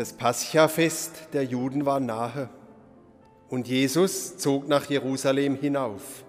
Das Paschafest der Juden war nahe und Jesus zog nach Jerusalem hinauf.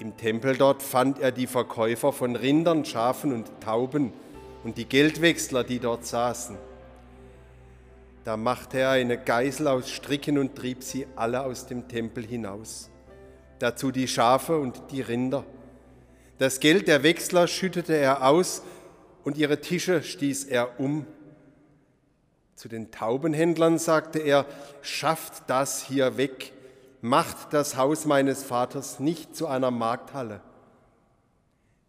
Im Tempel dort fand er die Verkäufer von Rindern, Schafen und Tauben und die Geldwechsler, die dort saßen. Da machte er eine Geißel aus Stricken und trieb sie alle aus dem Tempel hinaus. Dazu die Schafe und die Rinder. Das Geld der Wechsler schüttete er aus und ihre Tische stieß er um. Zu den Taubenhändlern sagte er, schafft das hier weg, macht das Haus meines Vaters nicht zu einer Markthalle.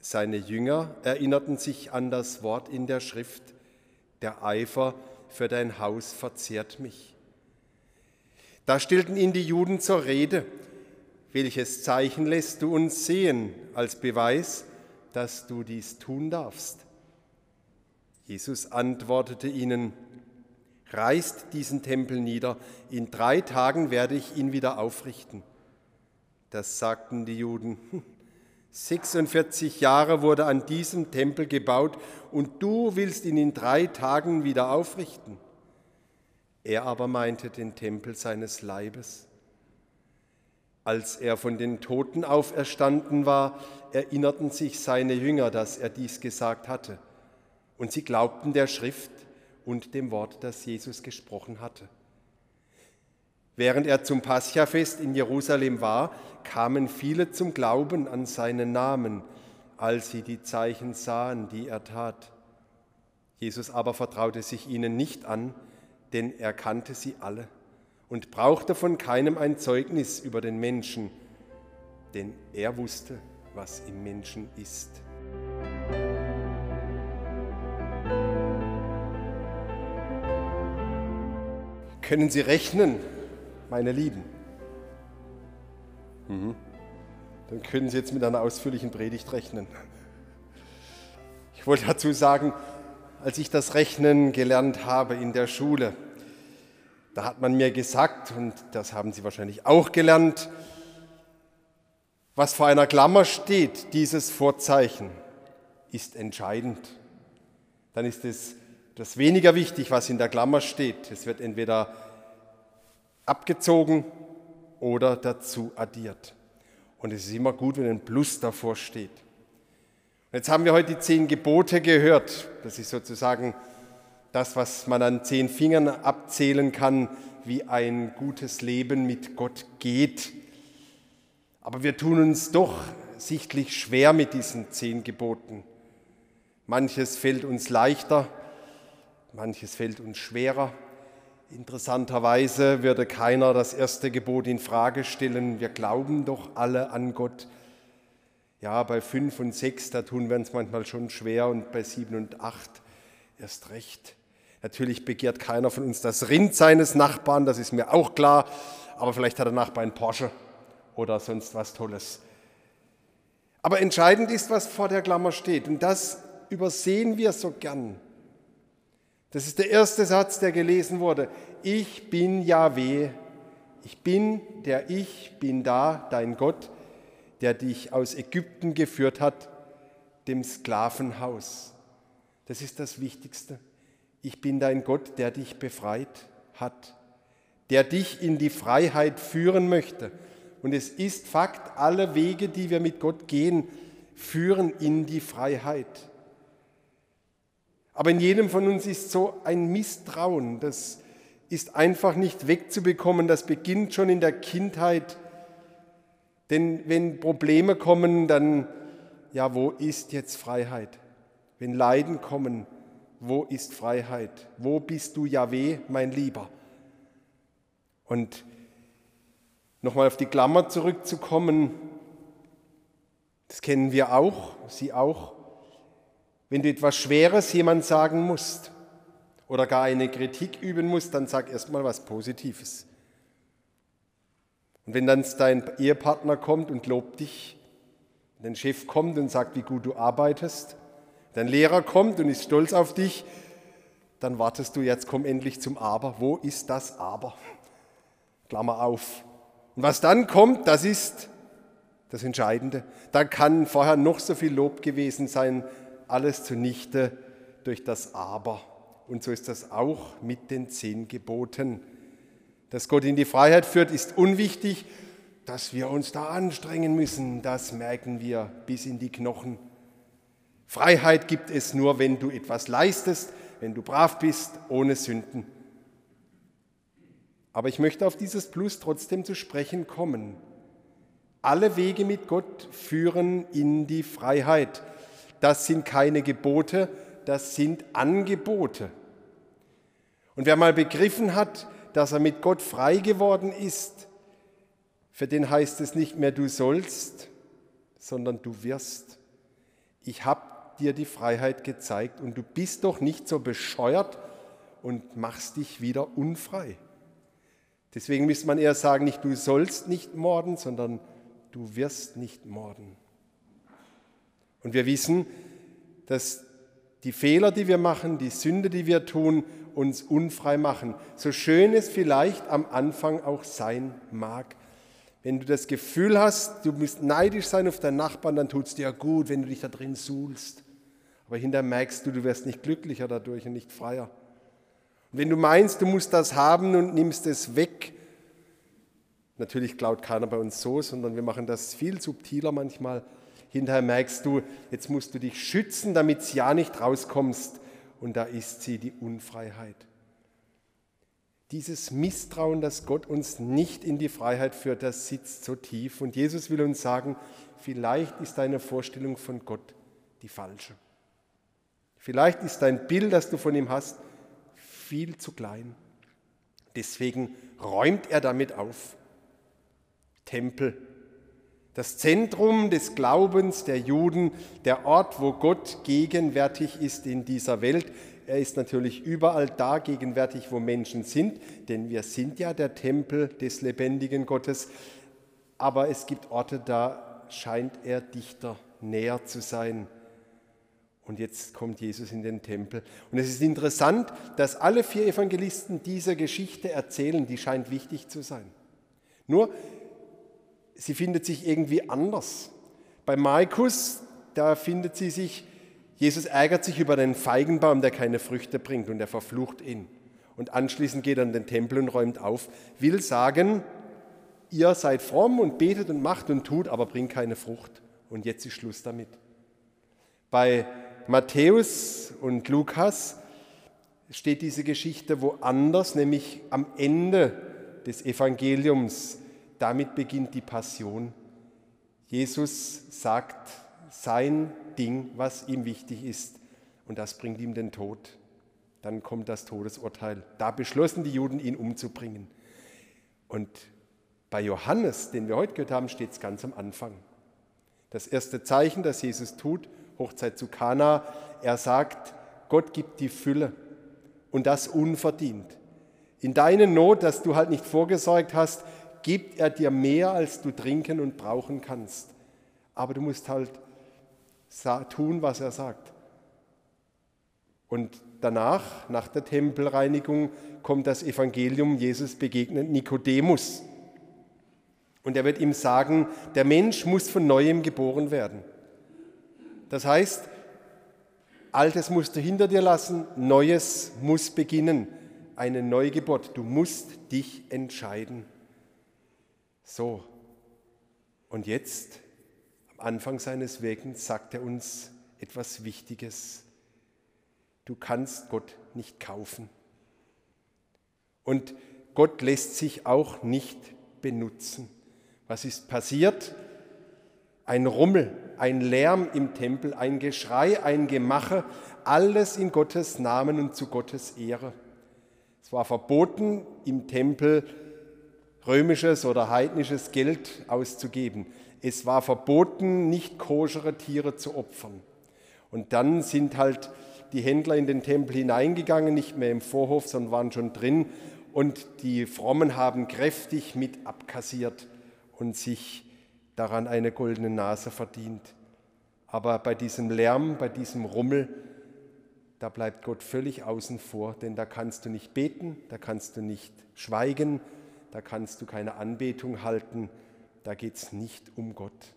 Seine Jünger erinnerten sich an das Wort in der Schrift, der Eifer für dein Haus verzehrt mich. Da stellten ihn die Juden zur Rede, welches Zeichen lässt du uns sehen als Beweis, dass du dies tun darfst? Jesus antwortete ihnen, reißt diesen Tempel nieder, in drei Tagen werde ich ihn wieder aufrichten. Das sagten die Juden. 46 Jahre wurde an diesem Tempel gebaut und du willst ihn in drei Tagen wieder aufrichten. Er aber meinte den Tempel seines Leibes. Als er von den Toten auferstanden war, erinnerten sich seine Jünger, dass er dies gesagt hatte. Und sie glaubten der Schrift und dem Wort, das Jesus gesprochen hatte. Während er zum Paschafest in Jerusalem war, kamen viele zum Glauben an seinen Namen, als sie die Zeichen sahen, die er tat. Jesus aber vertraute sich ihnen nicht an, denn er kannte sie alle und brauchte von keinem ein Zeugnis über den Menschen, denn er wusste, was im Menschen ist. Können Sie rechnen, meine Lieben? Mhm. Dann können Sie jetzt mit einer ausführlichen Predigt rechnen. Ich wollte dazu sagen, als ich das Rechnen gelernt habe in der Schule, da hat man mir gesagt, und das haben Sie wahrscheinlich auch gelernt, was vor einer Klammer steht, dieses Vorzeichen, ist entscheidend. Dann ist es das weniger wichtig, was in der Klammer steht. Es wird entweder abgezogen oder dazu addiert. Und es ist immer gut, wenn ein Plus davor steht. Jetzt haben wir heute die zehn Gebote gehört. Das ist sozusagen das, was man an zehn Fingern abzählen kann, wie ein gutes Leben mit Gott geht. Aber wir tun uns doch sichtlich schwer mit diesen zehn Geboten. Manches fällt uns leichter, manches fällt uns schwerer. Interessanterweise würde keiner das erste Gebot in Frage stellen. Wir glauben doch alle an Gott. Ja, bei fünf und sechs, da tun wir uns manchmal schon schwer und bei sieben und acht erst recht. Natürlich begehrt keiner von uns das Rind seines Nachbarn, das ist mir auch klar, aber vielleicht hat der Nachbar einen Porsche oder sonst was Tolles. Aber entscheidend ist, was vor der Klammer steht und das übersehen wir so gern. Das ist der erste Satz, der gelesen wurde. Ich bin Yahweh. Ich bin der Ich bin da, dein Gott, der dich aus Ägypten geführt hat, dem Sklavenhaus. Das ist das Wichtigste. Ich bin dein Gott, der dich befreit hat, der dich in die Freiheit führen möchte. Und es ist Fakt, alle Wege, die wir mit Gott gehen, führen in die Freiheit. Aber in jedem von uns ist so ein Misstrauen, das ist einfach nicht wegzubekommen, das beginnt schon in der Kindheit. Denn wenn Probleme kommen, dann, ja, wo ist jetzt Freiheit? Wenn Leiden kommen, wo ist Freiheit? Wo bist du, Yahweh, mein Lieber? Und nochmal auf die Klammer zurückzukommen, das kennen wir auch, Sie auch. Wenn du etwas Schweres jemand sagen musst oder gar eine Kritik üben musst, dann sag erstmal was Positives. Und wenn dann dein Ehepartner kommt und lobt dich, dein Chef kommt und sagt, wie gut du arbeitest, dein Lehrer kommt und ist stolz auf dich, dann wartest du, jetzt komm endlich zum Aber. Wo ist das Aber? Klammer auf. Und was dann kommt, das ist das Entscheidende. Da kann vorher noch so viel Lob gewesen sein, alles zunichte durch das Aber. Und so ist das auch mit den zehn Geboten. Dass Gott in die Freiheit führt, ist unwichtig. Dass wir uns da anstrengen müssen, das merken wir bis in die Knochen. Freiheit gibt es nur, wenn du etwas leistest, wenn du brav bist, ohne Sünden. Aber ich möchte auf dieses Plus trotzdem zu sprechen kommen. Alle Wege mit Gott führen in die Freiheit. Das sind keine Gebote, das sind Angebote. Und wer mal begriffen hat, dass er mit Gott frei geworden ist, für den heißt es nicht mehr du sollst, sondern du wirst. Ich habe dir die Freiheit gezeigt und du bist doch nicht so bescheuert und machst dich wieder unfrei. Deswegen müsste man eher sagen, nicht du sollst nicht morden, sondern du wirst nicht morden. Und wir wissen, dass die Fehler, die wir machen, die Sünde, die wir tun, uns unfrei machen. So schön es vielleicht am Anfang auch sein mag. Wenn du das Gefühl hast, du musst neidisch sein auf deinen Nachbarn, dann tut es dir gut, wenn du dich da drin suhlst. Aber hinterher merkst du, du wirst nicht glücklicher dadurch und nicht freier. Und wenn du meinst, du musst das haben und nimmst es weg, natürlich klaut keiner bei uns so, sondern wir machen das viel subtiler manchmal. Hinterher merkst du, jetzt musst du dich schützen, damit es ja nicht rauskommst. Und da ist sie, die Unfreiheit. Dieses Misstrauen, dass Gott uns nicht in die Freiheit führt, das sitzt so tief. Und Jesus will uns sagen, vielleicht ist deine Vorstellung von Gott die falsche. Vielleicht ist dein Bild, das du von ihm hast, viel zu klein. Deswegen räumt er damit auf. Tempel, das Zentrum des Glaubens der Juden, der Ort, wo Gott gegenwärtig ist in dieser Welt. Er ist natürlich überall da gegenwärtig, wo Menschen sind, denn wir sind ja der Tempel des lebendigen Gottes. Aber es gibt Orte, da scheint er dichter, näher zu sein. Und jetzt kommt Jesus in den Tempel. Und es ist interessant, dass alle vier Evangelisten diese Geschichte erzählen, die scheint wichtig zu sein. Nur, sie findet sich irgendwie anders. Bei Markus, da findet sie sich, Jesus ärgert sich über den Feigenbaum, der keine Früchte bringt und er verflucht ihn. Und anschließend geht er in den Tempel und räumt auf, will sagen, ihr seid fromm und betet und macht und tut, aber bringt keine Frucht. Und jetzt ist Schluss damit. Bei Matthäus und Lukas steht diese Geschichte woanders, nämlich am Ende des Evangeliums. Damit beginnt die Passion. Jesus sagt sein Ding, was ihm wichtig ist, und das bringt ihm den Tod. Dann kommt das Todesurteil. Da beschlossen die Juden, ihn umzubringen. Und bei Johannes, den wir heute gehört haben, steht es ganz am Anfang. Das erste Zeichen, das Jesus tut, Hochzeit zu Kana. Er sagt, Gott gibt die Fülle und das unverdient. In deiner Not, dass du halt nicht vorgesorgt hast, gibt er dir mehr, als du trinken und brauchen kannst. Aber du musst halt tun, was er sagt. Und danach, nach der Tempelreinigung, kommt das Evangelium, Jesus begegnet Nikodemus. Und er wird ihm sagen, der Mensch muss von neuem geboren werden. Das heißt, Altes musst du hinter dir lassen, Neues muss beginnen. Eine Neugeburt. Du musst dich entscheiden. So. Und jetzt, am Anfang seines Wirkens, sagt er uns etwas Wichtiges. Du kannst Gott nicht kaufen. Und Gott lässt sich auch nicht benutzen. Was ist passiert? Ein Rummel, ein Lärm im Tempel, ein Geschrei, ein Gemache, alles in Gottes Namen und zu Gottes Ehre. Es war verboten, im Tempel römisches oder heidnisches Geld auszugeben. Es war verboten, nicht koschere Tiere zu opfern. Und dann sind halt die Händler in den Tempel hineingegangen, nicht mehr im Vorhof, sondern waren schon drin. Und die Frommen haben kräftig mit abkassiert und sich daran eine goldene Nase verdient. Aber bei diesem Lärm, bei diesem Rummel, da bleibt Gott völlig außen vor, denn da kannst du nicht beten, da kannst du nicht schweigen, da kannst du keine Anbetung halten, da geht es nicht um Gott.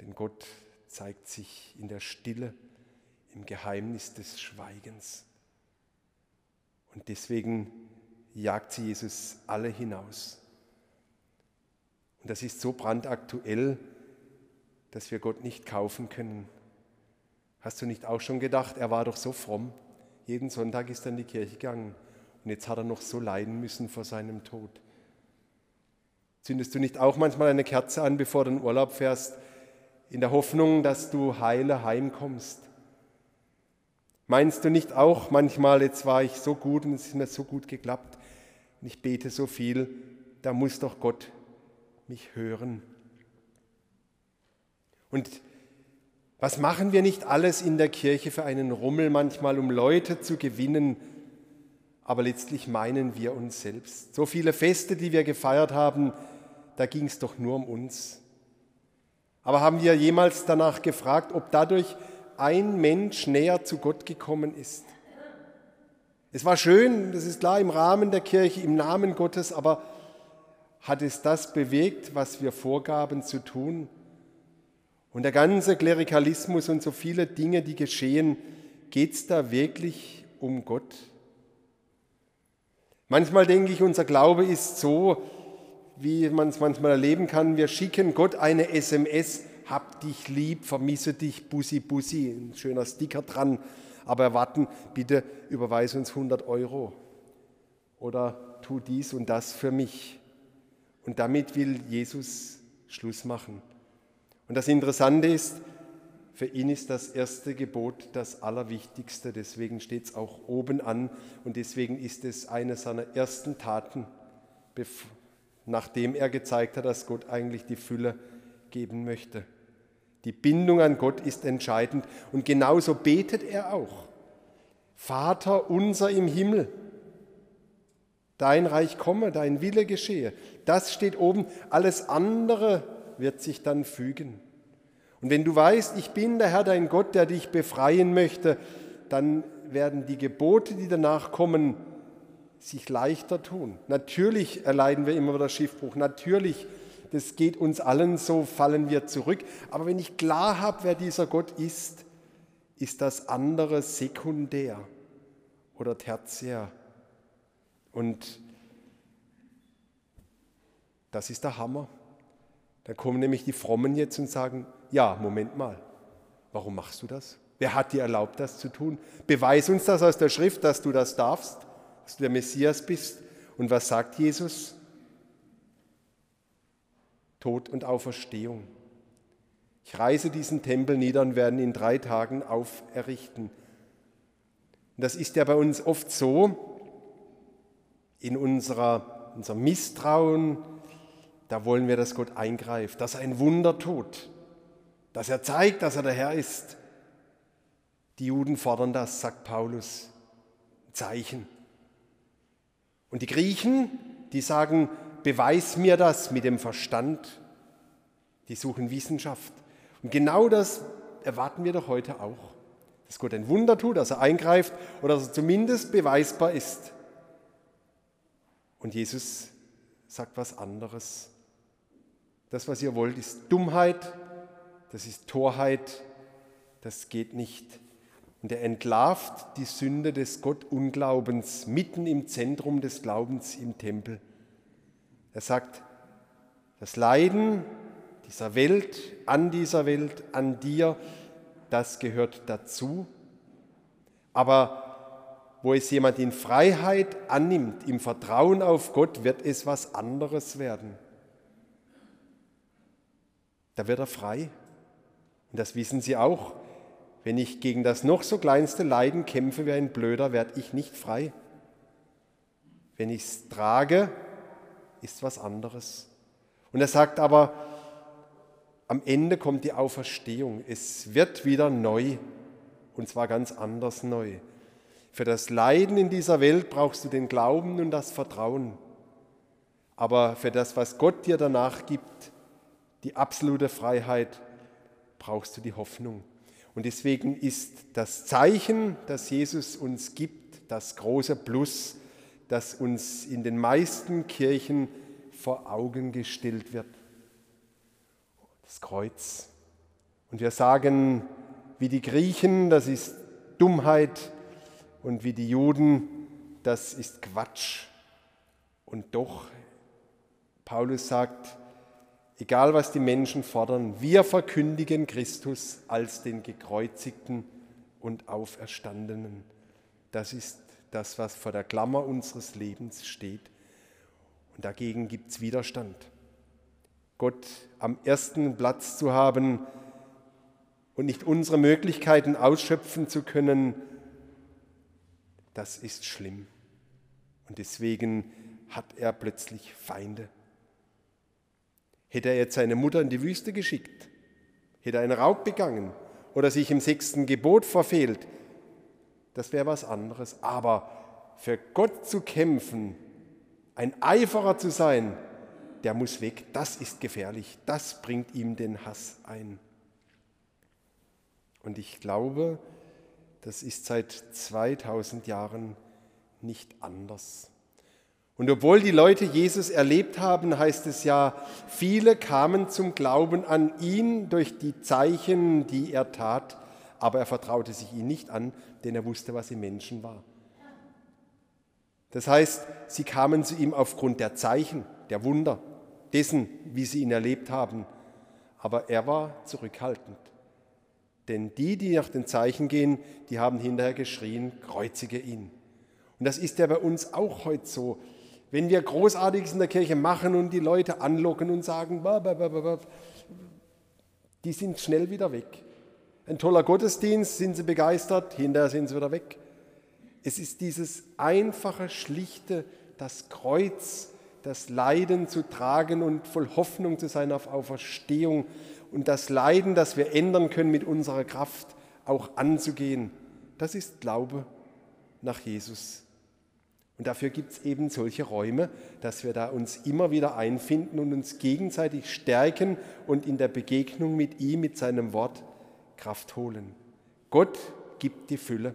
Denn Gott zeigt sich in der Stille, im Geheimnis des Schweigens. Und deswegen jagt sie Jesus alle hinaus. Und das ist so brandaktuell, dass wir Gott nicht kaufen können. Hast du nicht auch schon gedacht, er war doch so fromm? Jeden Sonntag ist er in die Kirche gegangen und jetzt hat er noch so leiden müssen vor seinem Tod. Zündest du nicht auch manchmal eine Kerze an, bevor du in Urlaub fährst, in der Hoffnung, dass du heile heimkommst? Meinst du nicht auch manchmal, jetzt war ich so gut und es ist mir so gut geklappt und ich bete so viel, da muss doch Gott mich hören? Und was machen wir nicht alles in der Kirche für einen Rummel manchmal, um Leute zu gewinnen, aber letztlich meinen wir uns selbst. So viele Feste, die wir gefeiert haben, da ging es doch nur um uns. Aber haben wir jemals danach gefragt, ob dadurch ein Mensch näher zu Gott gekommen ist? Es war schön, das ist klar, im Rahmen der Kirche, im Namen Gottes, aber hat es das bewegt, was wir vorgaben zu tun? Und der ganze Klerikalismus und so viele Dinge, die geschehen, geht es da wirklich um Gott? Manchmal denke ich, unser Glaube ist so, wie man es manchmal erleben kann. Wir schicken Gott eine SMS, hab dich lieb, vermisse dich, Bussi, Bussi, ein schöner Sticker dran, aber erwarten, bitte überweise uns 100 Euro oder tu dies und das für mich. Und damit will Jesus Schluss machen. Und das Interessante ist, für ihn ist das erste Gebot das Allerwichtigste, deswegen steht es auch oben an und deswegen ist es eine seiner ersten Taten, nachdem er gezeigt hat, dass Gott eigentlich die Fülle geben möchte. Die Bindung an Gott ist entscheidend und genauso betet er auch. Vater unser im Himmel, dein Reich komme, dein Wille geschehe. Das steht oben, alles andere wird sich dann fügen. Und wenn du weißt, ich bin der Herr dein Gott, der dich befreien möchte, dann werden die Gebote, die danach kommen, sich leichter tun. Natürlich erleiden wir immer wieder Schiffbruch. Natürlich, das geht uns allen so, fallen wir zurück. Aber wenn ich klar habe, wer dieser Gott ist, ist das andere sekundär oder tertiär. Und das ist der Hammer. Da kommen nämlich die Frommen jetzt und sagen, ja, Moment mal, warum machst du das? Wer hat dir erlaubt, das zu tun? Beweis uns das aus der Schrift, dass du das darfst, dass du der Messias bist. Und was sagt Jesus? Tod und Auferstehung. Ich reise diesen Tempel nieder und werde ihn in drei Tagen auferrichten. Und das ist ja bei uns oft so, in unserer, unserem Misstrauen, da wollen wir, dass Gott eingreift, dass er ein Wunder tut, dass er zeigt, dass er der Herr ist. Die Juden fordern das, sagt Paulus, Zeichen. Und die Griechen, die sagen, beweis mir das mit dem Verstand. Die suchen Wissenschaft. Und genau das erwarten wir doch heute auch. Dass Gott ein Wunder tut, dass er eingreift oder dass er zumindest beweisbar ist. Und Jesus sagt was anderes. Das, was ihr wollt, ist Dummheit, das ist Torheit, das geht nicht. Und er entlarvt die Sünde des Gottunglaubens mitten im Zentrum des Glaubens im Tempel. Er sagt, das Leiden dieser Welt, an dieser Welt, an dir, das gehört dazu. Aber wo es jemand in Freiheit annimmt, im Vertrauen auf Gott, wird es was anderes werden da wird er frei. Und das wissen Sie auch. Wenn ich gegen das noch so kleinste Leiden kämpfe wie ein Blöder, werde ich nicht frei. Wenn ich es trage, ist was anderes. Und er sagt aber, am Ende kommt die Auferstehung. Es wird wieder neu und zwar ganz anders neu. Für das Leiden in dieser Welt brauchst du den Glauben und das Vertrauen. Aber für das, was Gott dir danach gibt, die absolute Freiheit, brauchst du die Hoffnung. Und deswegen ist das Zeichen, das Jesus uns gibt, das große Plus, das uns in den meisten Kirchen vor Augen gestellt wird. Das Kreuz. Und wir sagen, wie die Griechen, das ist Dummheit, und wie die Juden, das ist Quatsch. Und doch, Paulus sagt, egal was die Menschen fordern, wir verkündigen Christus als den gekreuzigten und auferstandenen. Das ist das, was vor der Klammer unseres Lebens steht. Und dagegen gibt es Widerstand. Gott am ersten Platz zu haben und nicht unsere Möglichkeiten ausschöpfen zu können, das ist schlimm. Und deswegen hat er plötzlich Feinde. Hätte er jetzt seine Mutter in die Wüste geschickt, hätte er einen Raub begangen oder sich im sechsten Gebot verfehlt, das wäre was anderes. Aber für Gott zu kämpfen, ein Eiferer zu sein, der muss weg, das ist gefährlich, das bringt ihm den Hass ein. Und ich glaube, das ist seit 2000 Jahren nicht anders. Und obwohl die Leute Jesus erlebt haben, heißt es ja, viele kamen zum Glauben an ihn durch die Zeichen, die er tat, aber er vertraute sich ihnen nicht an, denn er wusste, was im Menschen war. Das heißt, sie kamen zu ihm aufgrund der Zeichen, der Wunder, dessen, wie sie ihn erlebt haben, aber er war zurückhaltend. Denn die, die nach den Zeichen gehen, die haben hinterher geschrien, kreuzige ihn. Und das ist ja bei uns auch heute so. Wenn wir Großartiges in der Kirche machen und die Leute anlocken und sagen, die sind schnell wieder weg. Ein toller Gottesdienst, sind sie begeistert, hinterher sind sie wieder weg. Es ist dieses einfache, schlichte, das Kreuz, das Leiden zu tragen und voll Hoffnung zu sein auf Auferstehung und das Leiden, das wir ändern können mit unserer Kraft, auch anzugehen. Das ist Glaube nach Jesus. Und dafür gibt es eben solche Räume, dass wir da uns immer wieder einfinden und uns gegenseitig stärken und in der Begegnung mit ihm, mit seinem Wort Kraft holen. Gott gibt die Fülle.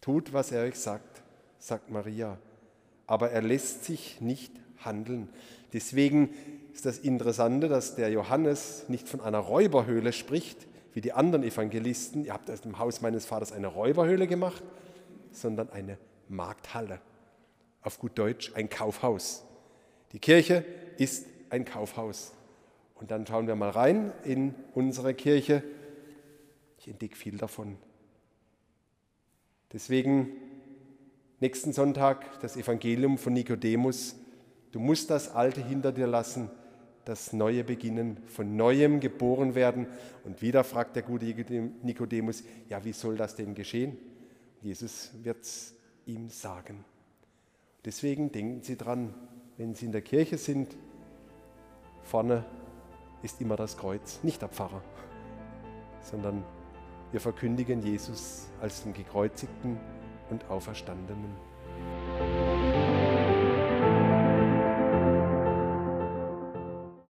Tut, was er euch sagt, sagt Maria. Aber er lässt sich nicht handeln. Deswegen ist das Interessante, dass der Johannes nicht von einer Räuberhöhle spricht, wie die anderen Evangelisten. Ihr habt aus dem Haus meines Vaters eine Räuberhöhle gemacht sondern eine Markthalle. Auf gut Deutsch ein Kaufhaus. Die Kirche ist ein Kaufhaus. Und dann schauen wir mal rein in unsere Kirche. Ich entdecke viel davon. Deswegen nächsten Sonntag das Evangelium von Nikodemus. Du musst das Alte hinter dir lassen, das Neue beginnen, von Neuem geboren werden. Und wieder fragt der gute Nikodemus, ja, wie soll das denn geschehen? Jesus wird es ihm sagen. Deswegen denken Sie dran, wenn Sie in der Kirche sind, vorne ist immer das Kreuz, nicht der Pfarrer, sondern wir verkündigen Jesus als den gekreuzigten und auferstandenen.